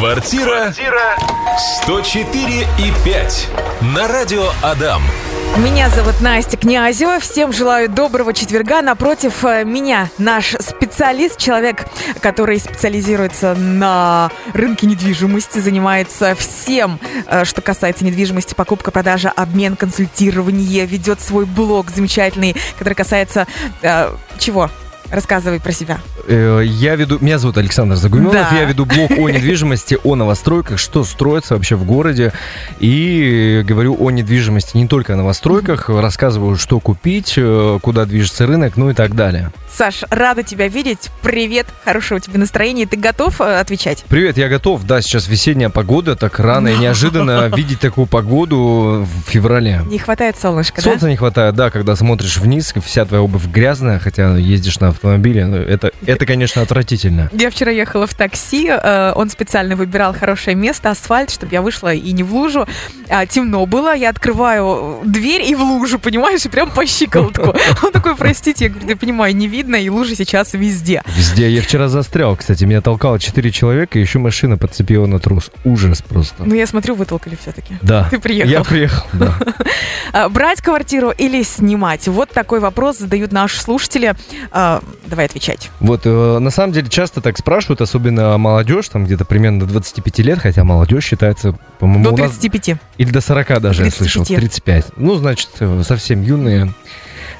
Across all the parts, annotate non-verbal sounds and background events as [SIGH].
Квартира 104 и 5 на радио Адам. Меня зовут Настя Князева. Всем желаю доброго четверга. Напротив э, меня наш специалист, человек, который специализируется на рынке недвижимости, занимается всем, э, что касается недвижимости, покупка, продажа, обмен, консультирование, ведет свой блог замечательный, который касается э, чего? Рассказывай про себя. Э, Я веду, меня зовут Александр Загуменов, Да. я веду блог о недвижимости, о новостройках, что строится вообще в городе, и говорю о недвижимости не только о новостройках, рассказываю, что купить, э, куда движется рынок, ну и так далее. Саш, рада тебя видеть. Привет, хорошего тебе настроения. Ты готов э, отвечать? Привет, я готов, да, сейчас весенняя погода, так рано и неожиданно [LAUGHS] видеть такую погоду в феврале. Не хватает солнышка, Солнца не хватает, да, когда смотришь вниз, вся твоя обувь грязная, хотя ездишь на автомобиле, это, это, конечно, отвратительно. Я вчера ехала в такси, э, он специально выбирал хорошее место, асфальт, чтобы я вышла и не в лужу. А, темно было, я открываю дверь и в лужу, понимаешь, и прям по щиколотку. [LAUGHS] Он такой, простите, я говорю, я понимаю, не видно, и лужи сейчас везде. Везде. Я вчера застрял, кстати. Меня толкало 4 человека, и еще машина подцепила на трус. Ужас просто. Ну, я смотрю, вытолкали все-таки. Да. Ты приехал. Я приехал, да. [LAUGHS] А, Брать квартиру или снимать? Вот такой вопрос задают наши слушатели. А, Давай отвечать. Вот, э, на самом деле, часто так спрашивают, особенно молодежь, там где-то примерно до 25 лет, хотя молодежь считается, по-моему, До у нас... 35. Или до 40 даже, я 35. слышал. 35. Ну, значит, э, совсем юные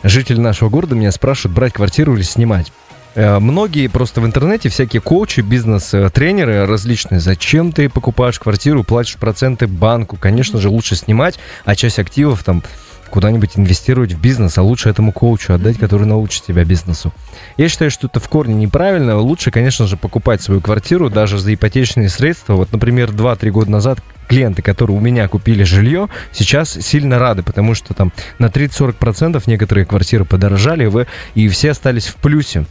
жители нашего города меня спрашивают, брать квартиру или снимать. Э, Многие просто в интернете, всякие коучи, бизнес-тренеры различные, зачем ты покупаешь квартиру, платишь проценты банку, конечно же, лучше снимать, а часть активов там куда-нибудь инвестировать в бизнес, а лучше этому коучу отдать, который научит тебя бизнесу. Я считаю, что это в корне неправильно. Лучше, конечно же, покупать свою квартиру даже за ипотечные средства. Вот, например, 2-3 года назад клиенты, которые у меня купили жилье, сейчас сильно рады, потому что там на 30-40% некоторые квартиры подорожали, вы, и все остались в плюсе.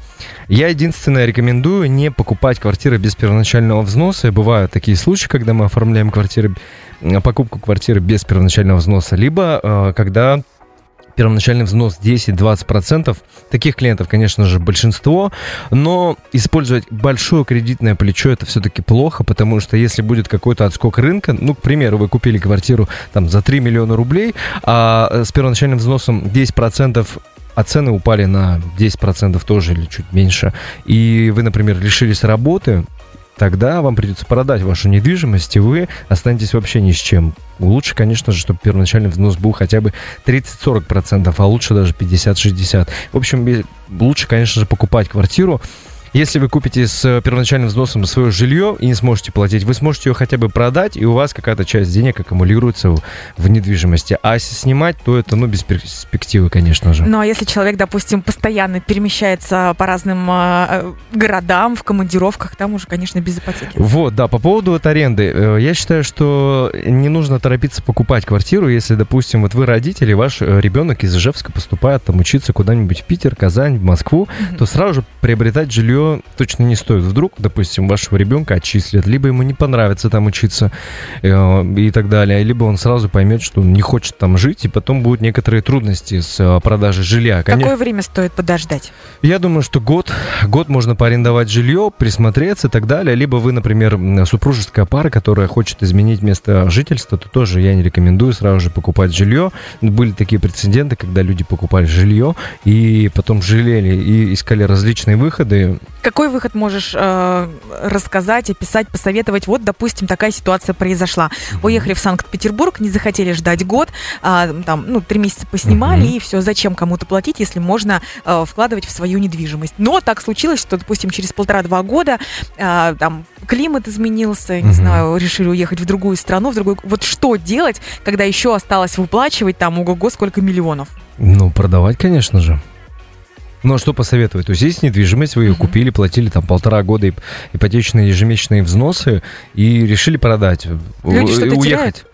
Я единственное рекомендую не покупать квартиры без первоначального взноса. Бывают такие случаи, когда мы оформляем квартиры, покупку квартиры без первоначального взноса, либо э, когда первоначальный взнос 10-20%. Таких клиентов, конечно же, большинство, но использовать большое кредитное плечо это все-таки плохо, потому что если будет какой-то отскок рынка, ну, к примеру, вы купили квартиру там за 3 миллиона рублей, а э, с первоначальным взносом 10% а цены упали на 10% тоже или чуть меньше, и вы, например, лишились работы, тогда вам придется продать вашу недвижимость, и вы останетесь вообще ни с чем. Лучше, конечно же, чтобы первоначальный взнос был хотя бы 30-40%, а лучше даже 50-60%. В общем, лучше, конечно же, покупать квартиру. Если вы купите с э, первоначальным взносом свое жилье и не сможете платить, вы сможете ее хотя бы продать, и у вас какая-то часть денег аккумулируется в, недвижимости. А если снимать, то это, ну, без перспективы, конечно же. Ну, а если человек, допустим, постоянно перемещается по разным э, городам, в командировках, там уже, конечно, без ипотеки. Вот, да, по поводу вот аренды. Э, Я считаю, что не нужно торопиться покупать квартиру, если, допустим, вот вы родители, ваш э, ребенок из Ижевска поступает там учиться куда-нибудь в Питер, Казань, в Москву, то сразу же приобретать жилье точно не стоит. Вдруг, допустим, вашего ребенка отчислят, либо ему не понравится там учиться э, и так далее, либо он сразу поймет, что он не хочет там жить, и потом будут некоторые трудности с э, продажей жилья. Конечно, Какое время стоит подождать? я думаю, что год, год можно поарендовать жилье, присмотреться и так далее. Либо вы, например, супружеская пара, которая хочет изменить место жительства, то тоже я не рекомендую сразу же покупать жилье. Были такие прецеденты, когда люди покупали жилье и потом жалели и искали различные выходы. Какой выход можешь э, рассказать, описать, посоветовать? Вот, допустим, такая ситуация произошла. Уехали в Санкт-Петербург, не захотели ждать год, а, там, ну, три месяца поснимали, и все. Зачем кому-то платить, если можно э, вкладывать в свою недвижимость? Но так случилось, что, допустим, через полтора-два года э, там климат изменился, не знаю, решили уехать в другую страну, в другую... Вот что делать, когда еще осталось выплачивать там, ого-го, сколько миллионов? Ну, продавать, конечно же. Ну, а что посоветовать? То есть есть недвижимость, вы ее Мгм. купили, платили там полтора года ип- ипотечные ежемесячные взносы и решили продать. Люди что-то уехать. теряют?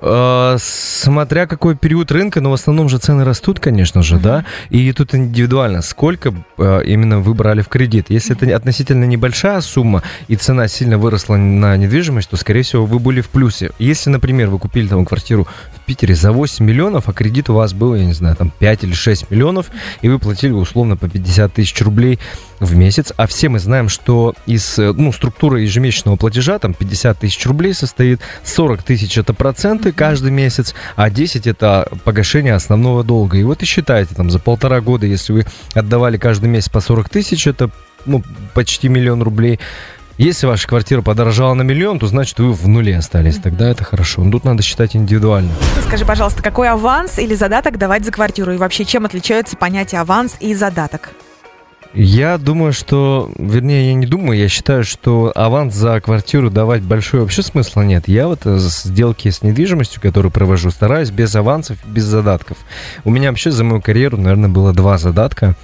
Э, смотря какой период рынка, но в основном же цены растут, конечно же, uh-huh. да. И тут индивидуально, сколько э, именно вы брали в кредит. Если uh-huh. это относительно небольшая сумма и цена сильно выросла на недвижимость, то, скорее всего, вы были в плюсе. Если, например, вы купили там квартиру в Питере за 8 миллионов, а кредит у вас был, я не знаю, там 5 или 6 миллионов, и вы платили условно по 50 тысяч рублей в месяц, а все мы знаем, что из ну, структуры ежемесячного платежа там 50 тысяч рублей состоит, 40 тысяч это проценты каждый месяц, а 10 это погашение основного долга. И вот и считайте, там за полтора года, если вы отдавали каждый месяц по 40 тысяч, это ну, почти миллион рублей. Если ваша квартира подорожала на миллион, то значит вы в нуле остались. Тогда это хорошо. Но тут надо считать индивидуально. Скажи, пожалуйста, какой аванс или задаток давать за квартиру? И вообще, чем отличаются понятия аванс и задаток? Я думаю, что, вернее, я не думаю, я считаю, что аванс за квартиру давать большой вообще смысла нет. Я вот сделки с недвижимостью, которые провожу, стараюсь без авансов, без задатков. У меня вообще за мою карьеру, наверное, было два задатка.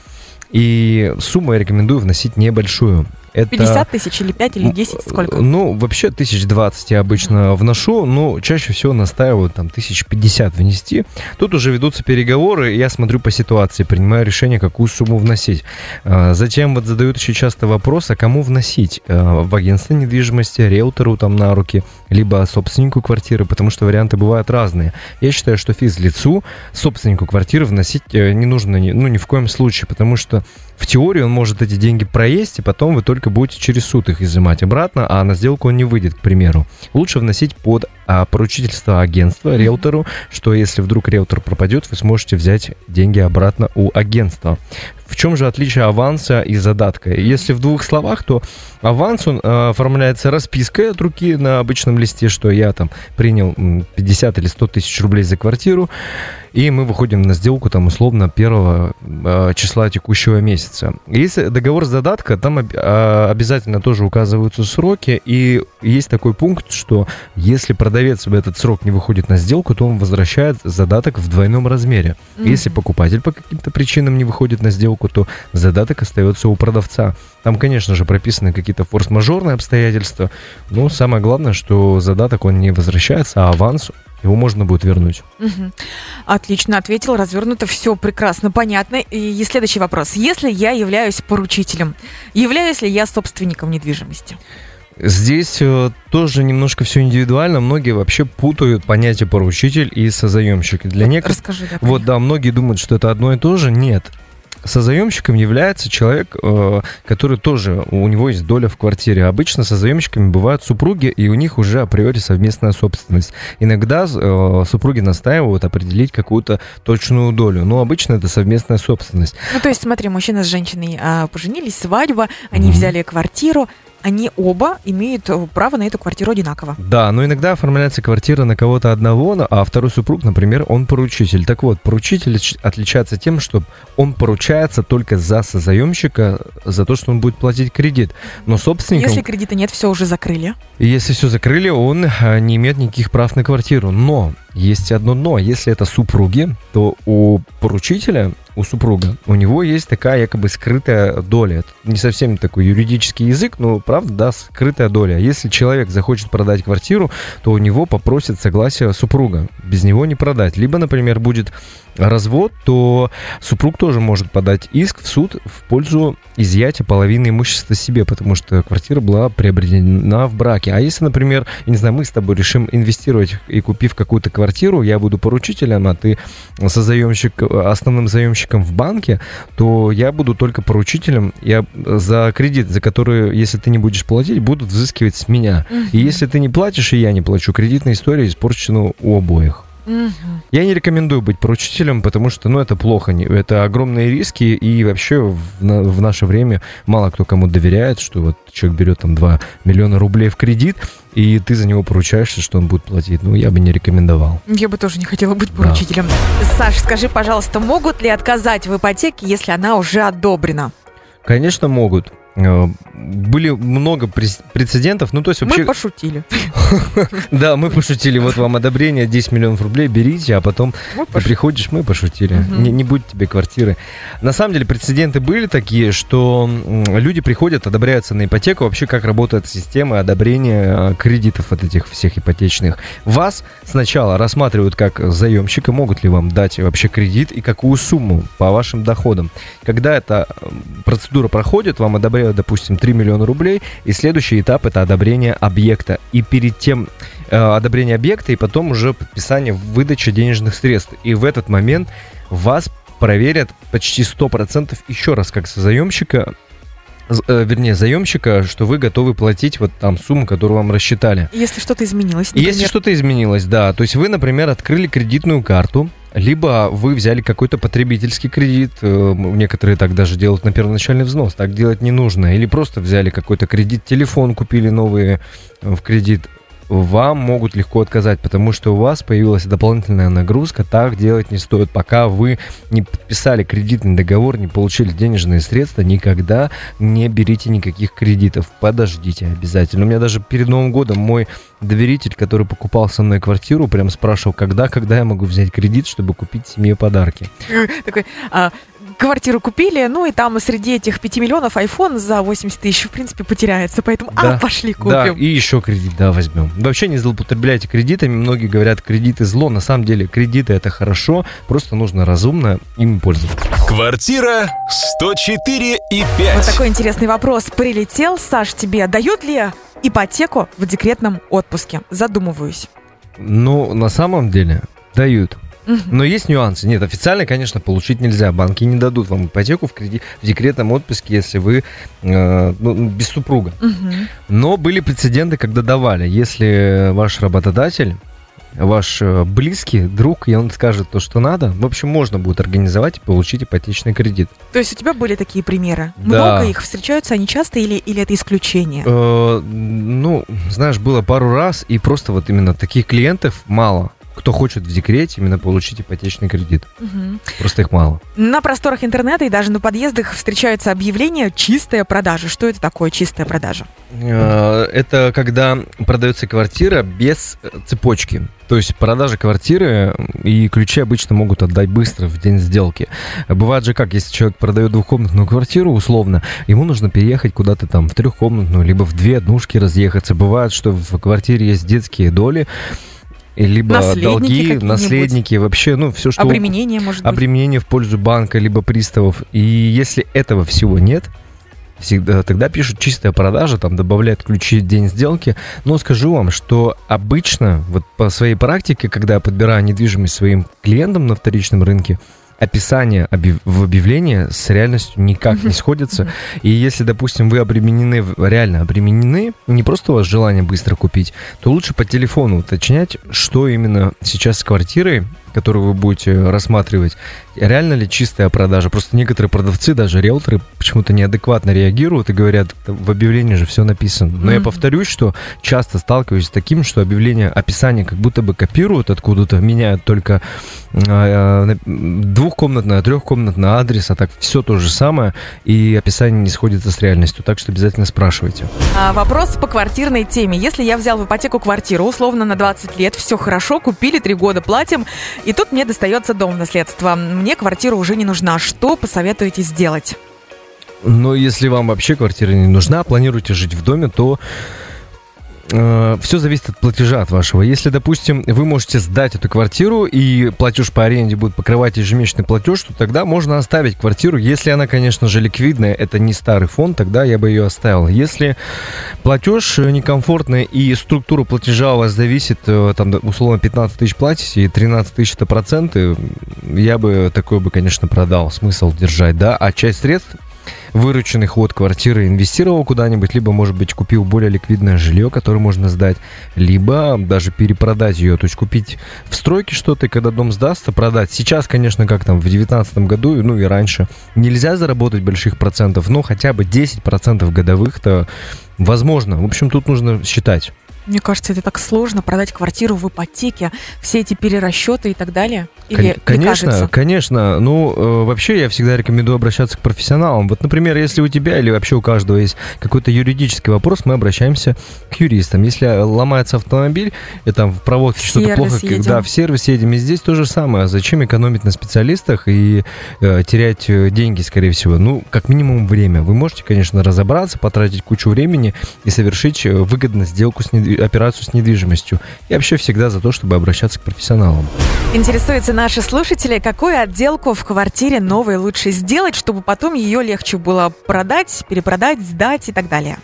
И сумму я рекомендую вносить небольшую. Это, 50 тысяч или 5 или 10, сколько? Ну, вообще тысяч двадцать я обычно вношу, но чаще всего настаиваю там тысяч пятьдесят внести. Тут уже ведутся переговоры, и я смотрю по ситуации, принимаю решение, какую сумму вносить. А, затем вот задают еще часто вопрос, а кому вносить? А, в агентство недвижимости, риэлтору там на руки, либо собственнику квартиры, потому что варианты бывают разные. Я считаю, что физлицу, собственнику квартиры вносить э, не нужно, ну, ни в коем случае, потому что в теории он может эти деньги проесть, и потом вы только будете через суд их изымать обратно, а на сделку он не выйдет, к примеру. Лучше вносить под а, поручительство агентства, риэлтору, что если вдруг риэлтор пропадет, вы сможете взять деньги обратно у агентства. В чем же отличие аванса и задатка? Если в двух словах, то аванс, он э, оформляется распиской от руки на обычном листе, что я там принял 50 или 100 тысяч рублей за квартиру, и мы выходим на сделку там условно первого э, числа текущего месяца. Если договор задатка, там э, обязательно тоже указываются сроки, и есть такой пункт, что если продавец в этот срок не выходит на сделку, то он возвращает задаток в двойном размере. Mm-hmm. Если покупатель по каким-то причинам не выходит на сделку, сделку, то задаток остается у продавца. Там, конечно же, прописаны какие-то форс-мажорные обстоятельства, но самое главное, что задаток он не возвращается, а аванс его можно будет вернуть. Угу. Отлично ответил, развернуто, все прекрасно, понятно. И следующий вопрос. Если я являюсь поручителем, являюсь ли я собственником недвижимости? Здесь э, тоже немножко все индивидуально. Многие вообще путают понятие поручитель и созаемщик. Для некоторых... Расскажи, да, Вот, да, многие думают, что это одно и то же. Нет созаемщиком является человек, э, который тоже, у него есть доля в квартире. Обычно созаемщиками бывают супруги, и у них уже априори совместная собственность. Иногда э, супруги настаивают определить какую-то точную долю, но обычно это совместная собственность. Ну, то есть, смотри, мужчина с женщиной а, поженились, свадьба, они mm-hmm. взяли квартиру, они оба имеют э, право на эту квартиру одинаково. Да, но иногда оформляется квартира на кого-то одного, а второй супруг, например, он поручитель. Так вот, поручитель отличается тем, что он поручается только за созаемщика, за то, что он будет платить кредит. Но собственником... Если кредита нет, все уже закрыли. Если все закрыли, он э, не имеет никаких прав на квартиру. Но есть одно но. Если это супруги, то у поручителя у супруга, у него есть такая якобы скрытая доля. Это не совсем такой юридический язык, но правда, да, скрытая доля. Если человек захочет продать квартиру, то у него попросят согласие супруга. Без него не продать. Либо, например, будет развод, то супруг тоже может подать иск в суд в пользу изъятия половины имущества себе, потому что квартира была приобретена в браке. А если, например, не знаю, мы с тобой решим инвестировать и купив какую-то квартиру, я буду поручителем, а ты созаемщик, основным заемщиком в банке, то я буду только поручителем. Я за кредит, за который, если ты не будешь платить, будут взыскивать с меня. И если ты не платишь, и я не плачу, кредитная история испорчена у обоих. Угу. Я не рекомендую быть поручителем, потому что, ну, это плохо, это огромные риски, и вообще в, в наше время мало кто кому доверяет, что вот человек берет там 2 миллиона рублей в кредит, и ты за него поручаешься, что он будет платить. Ну, я бы не рекомендовал. Я бы тоже не хотела быть поручителем. Да. Саш, скажи, пожалуйста, могут ли отказать в ипотеке, если она уже одобрена? Конечно, могут. Были много прецедентов, ну то есть вообще... Мы пошутили. [LAUGHS] Да, мы пошутили, вот вам одобрение, 10 миллионов рублей, берите, а потом ты приходишь, мы пошутили, не будет тебе квартиры. На самом деле прецеденты были такие, что люди приходят, одобряются на ипотеку, вообще как работает система одобрения э, кредитов от этих всех ипотечных. Вас сначала рассматривают как заемщика, могут ли вам дать вообще кредит и какую сумму по вашим доходам. Когда эта процедура проходит, вам одобряют, допустим, 3 миллиона рублей, и следующий этап это одобрение объекта. И перед тем э, одобрение объекта, и потом уже подписание выдачи денежных средств. И в этот момент вас проверят почти 100% еще раз как заемщика, э, вернее, заемщика, что вы готовы платить вот там сумму, которую вам рассчитали. Если что-то изменилось, например. Если что-то изменилось, да. То есть вы, например, открыли кредитную карту, либо вы взяли какой-то потребительский кредит, э, некоторые так даже делают на первоначальный взнос, так делать не нужно, или просто взяли какой-то кредит, телефон купили новые э, в кредит, вам могут легко отказать, потому что у вас появилась дополнительная нагрузка. Так делать не стоит, пока вы не подписали кредитный договор, не получили денежные средства, никогда не берите никаких кредитов. Подождите обязательно. У меня даже перед Новым годом мой доверитель, который покупал со мной квартиру, прям спрашивал, когда, когда я могу взять кредит, чтобы купить семье подарки. [LAUGHS] Такой, а, квартиру купили, ну и там среди этих 5 миллионов iPhone за 80 тысяч, в принципе, потеряется. Поэтому, а, да, а, пошли купим. Да, и еще кредит, да, возьмем. Вообще не злоупотребляйте кредитами. Многие говорят, кредиты зло. На самом деле, кредиты это хорошо, просто нужно разумно им пользоваться. Квартира 104 и 5. Вот такой интересный вопрос. Прилетел, Саш, тебе дают ли ипотеку в декретном отпуске? Задумываюсь. Ну, на самом деле, дают. Но есть нюансы. Нет, официально, конечно, получить нельзя. Банки не дадут вам ипотеку в, кредит, в декретном отпуске, если вы э, ну, без супруга. Но были прецеденты, когда давали. Если ваш работодатель ваш э, близкий, друг, и он скажет то, что надо, в общем, можно будет организовать и получить ипотечный кредит. То есть у тебя были такие примеры? Да. Много их встречаются, они часто или, или это исключение? Э, ну, знаешь, было пару раз, и просто вот именно таких клиентов мало кто хочет в декрете именно получить ипотечный кредит. Угу. Просто их мало. На просторах интернета и даже на подъездах встречаются объявления «чистая продажа». Что это такое чистая продажа? Э, это когда продается квартира без э, цепочки. То есть продажа квартиры и ключи обычно могут отдать быстро в день сделки. Бывает же как, если человек продает двухкомнатную квартиру, условно, ему нужно переехать куда-то там в трехкомнатную, либо в две однушки разъехаться. Бывает, что в квартире есть детские доли, либо наследники долги, наследники, вообще, ну, все, что... Обременение, может быть. Обременение в пользу банка, либо приставов. И если этого всего нет, всегда, тогда пишут чистая продажа, там добавляют ключи день сделки. Но скажу вам, что обычно, вот по своей практике, когда я подбираю недвижимость своим клиентам на вторичном рынке, описание в объявлении с реальностью никак не сходится. И если, допустим, вы обременены, реально обременены, не просто у вас желание быстро купить, то лучше по телефону уточнять, что именно сейчас с квартирой которую вы будете рассматривать, реально ли чистая продажа. Просто некоторые продавцы, даже риэлторы, почему-то неадекватно реагируют и говорят, в объявлении же все написано. Но mm-hmm. я повторюсь, что часто сталкиваюсь с таким, что объявление, описание как будто бы копируют откуда-то, меняют только э, двухкомнатный, трехкомнатный адрес, а так все то же самое, и описание не сходится с реальностью. Так что обязательно спрашивайте. А, вопрос по квартирной теме. Если я взял в ипотеку квартиру, условно на 20 лет, все хорошо, купили, три года платим, и тут мне достается дом в наследство. Мне квартира уже не нужна. Что посоветуете сделать? Но если вам вообще квартира не нужна, планируете жить в доме, то э, все зависит от платежа от вашего. Если, допустим, вы можете сдать эту квартиру и платеж по аренде будет покрывать ежемесячный платеж, то тогда можно оставить квартиру. Если она, конечно же, ликвидная, это не старый фонд, тогда я бы ее оставил. Если платеж некомфортный и структура платежа у вас зависит, э, там, условно, 15 тысяч платите и 13 тысяч это проценты, я бы такой бы, конечно, продал. Смысл держать, да? А часть средств вырученный ход квартиры инвестировал куда-нибудь, либо, может быть, купил более ликвидное жилье, которое можно сдать, либо даже перепродать ее, то есть купить в стройке что-то, и когда дом сдастся, продать. Сейчас, конечно, как там в 2019 году, ну и раньше, нельзя заработать больших процентов, но хотя бы 10% годовых-то возможно. В общем, тут нужно считать. Мне кажется, это так сложно продать квартиру в ипотеке, все эти перерасчеты и так далее. Или, Кон- конечно, кажется? конечно. Ну, э, вообще я всегда рекомендую обращаться к профессионалам. Вот, например, если у тебя или вообще у каждого есть какой-то юридический вопрос, мы обращаемся к юристам. Если ломается автомобиль, и там в проводке что-то плохо, едем. да, в сервис едем. И здесь то же самое. Зачем экономить на специалистах и э, терять э, деньги, скорее всего? Ну, как минимум время. Вы можете, конечно, разобраться, потратить кучу времени и совершить э, выгодно сделку с недви- операцию с недвижимостью. Я вообще всегда за то, чтобы обращаться к профессионалам. Интересуются наши слушатели, какую отделку в квартире новой лучше сделать, чтобы потом ее легче было продать, перепродать, сдать и так далее.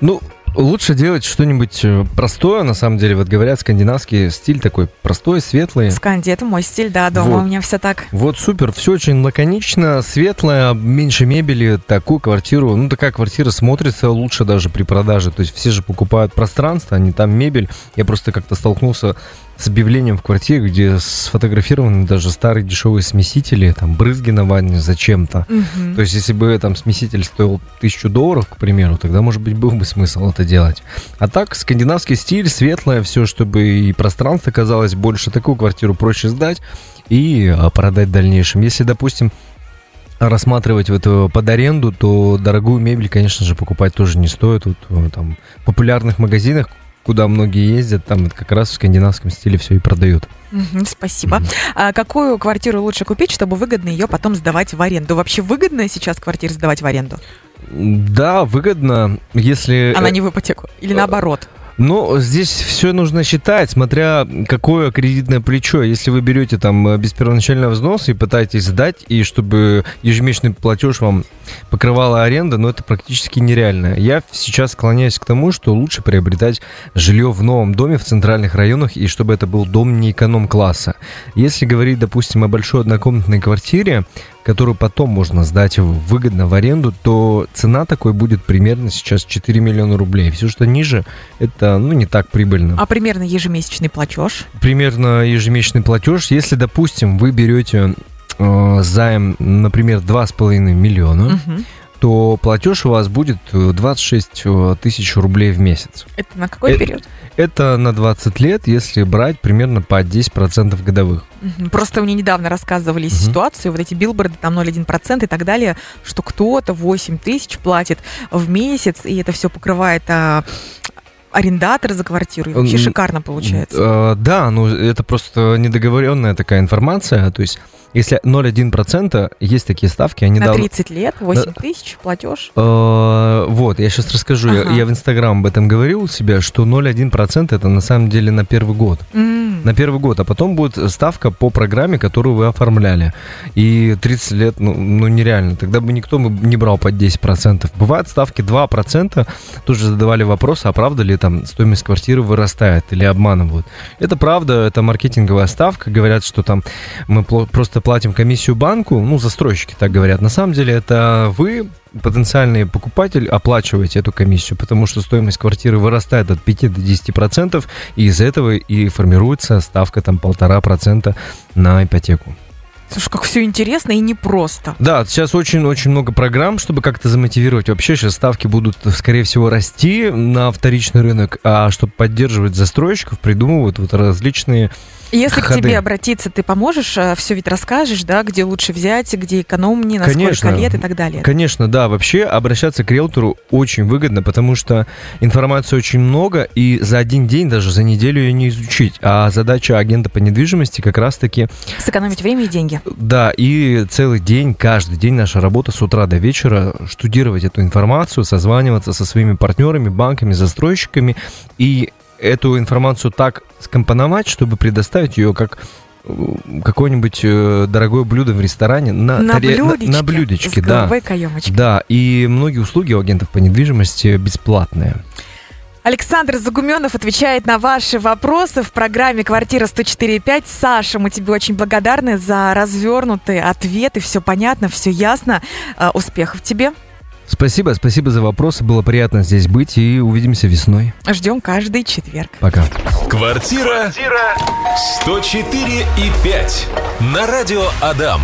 Ну, лучше делать что-нибудь э, простое, на самом деле. Вот говорят, скандинавский стиль такой простой, светлый. Сканди, это мой стиль, да, дома Вот. у меня все так. Вот супер, все очень лаконично, светлое, меньше мебели, такую квартиру, ну такая квартира смотрится лучше даже при продаже, то есть все же покупают пространство, а не там мебель. Я просто как-то столкнулся с объявлением в квартире, где сфотографированы даже старые дешевые смесители, там брызги на ванне зачем-то. Мгм. То есть, если бы там смеситель стоил тысячу долларов, к примеру, тогда, может быть, был бы смысл это делать. А так, скандинавский стиль, светлое, все, чтобы и пространство казалось больше, такую квартиру проще сдать и а, продать в дальнейшем. Если, допустим, рассматривать вот э, под аренду, то дорогую мебель, конечно же, покупать тоже не стоит. Вот э, там в популярных магазинах, куда многие ездят, там как раз в скандинавском стиле все и продают. Спасибо. А какую квартиру лучше купить, чтобы выгодно ее потом сдавать в аренду? Вообще выгодно сейчас квартиры сдавать в аренду? Да, выгодно, если... Она э, не в ипотеку. Или наоборот? Но здесь все нужно считать, смотря какое кредитное плечо. Если вы берете там э, без первоначального взноса и пытаетесь сдать, и чтобы ежемесячный платеж вам покрывала аренда, но это практически нереально. Я сейчас склоняюсь к тому, что лучше приобретать жилье в новом доме в центральных районах, и чтобы это был дом не эконом-класса. Если говорить, допустим, о большой однокомнатной квартире, которую потом можно сдать выгодно в аренду, то цена такой будет примерно сейчас 4 миллиона рублей. Все, что ниже, это ну, не так прибыльно. А примерно ежемесячный платеж? Примерно ежемесячный платеж. Если, допустим, вы берете э, займ, например, 2,5 миллиона, Мгм. То платеж у вас будет э, 26 э, тысяч рублей в месяц. Это на какой Э, период? Это на 20 лет, если брать примерно по 10% годовых. Просто мне недавно рассказывали Мгм. ситуацию, вот эти билборды, там 0,1% и так далее, что кто-то 8 тысяч платит в месяц, и это все покрывает а, арендатор за квартиру. И вообще шикарно получается. Э, да, ну это просто недоговоренная такая информация. То есть, если 0,1% есть такие ставки, они На давно- 30 лет 8 тысяч платеж. Э, Вот, я сейчас расскажу. Я- Ага. Я, в Инстаграм об этом говорил у себя, что 0,1% это на самом деле на первый год. На первый год, а потом будет ставка по программе, которую вы оформляли. И 30 лет, ну, ну нереально. Тогда бы никто не брал под 10%. Бывают ставки 2%. Тоже задавали вопрос, а правда ли там стоимость квартиры вырастает или обманывают. Это правда, это маркетинговая ставка. Говорят, что там мы просто платим комиссию банку, ну, застройщики так говорят. На самом деле это вы потенциальный покупатель оплачиваете эту комиссию, потому что стоимость квартиры вырастает от 5 до 10 процентов, и из этого и формируется ставка там полтора процента на ипотеку. Слушай, как все интересно и непросто. Да, сейчас очень-очень много программ, чтобы как-то замотивировать. Вообще сейчас ставки будут, скорее всего, расти на вторичный рынок, а чтобы поддерживать застройщиков, придумывают вот различные Если к Ходы. тебе обратиться, ты поможешь, все ведь расскажешь, да, где лучше взять, где экономнее, на Конечно. сколько лет и так далее. Конечно, да. Вообще обращаться к риэлтору очень выгодно, потому что информации очень много, и за один день, даже за неделю ее не изучить. А задача агента по недвижимости как раз-таки, Сэкономить время и деньги. Да, и целый день, каждый день наша работа с утра до вечера, штудировать эту информацию, созваниваться со своими партнерами, банками, застройщиками, и эту информацию так скомпоновать, чтобы предоставить ее как э, какое-нибудь э, дорогое блюдо в ресторане на, На таре- на- блюдечке. на блюдечке, с да. каемочкой. Да, и многие услуги у агентов по недвижимости бесплатные. Александр Загуменов отвечает на ваши вопросы в программе «Квартира 104.5». Саша, мы тебе очень благодарны за развернутые ответы. Все понятно, все ясно. А, Успехов тебе. Спасибо, спасибо за вопросы. Было приятно здесь быть и увидимся весной. Ждем каждый четверг. Пока. Квартира 104 и 5 на радио Адам.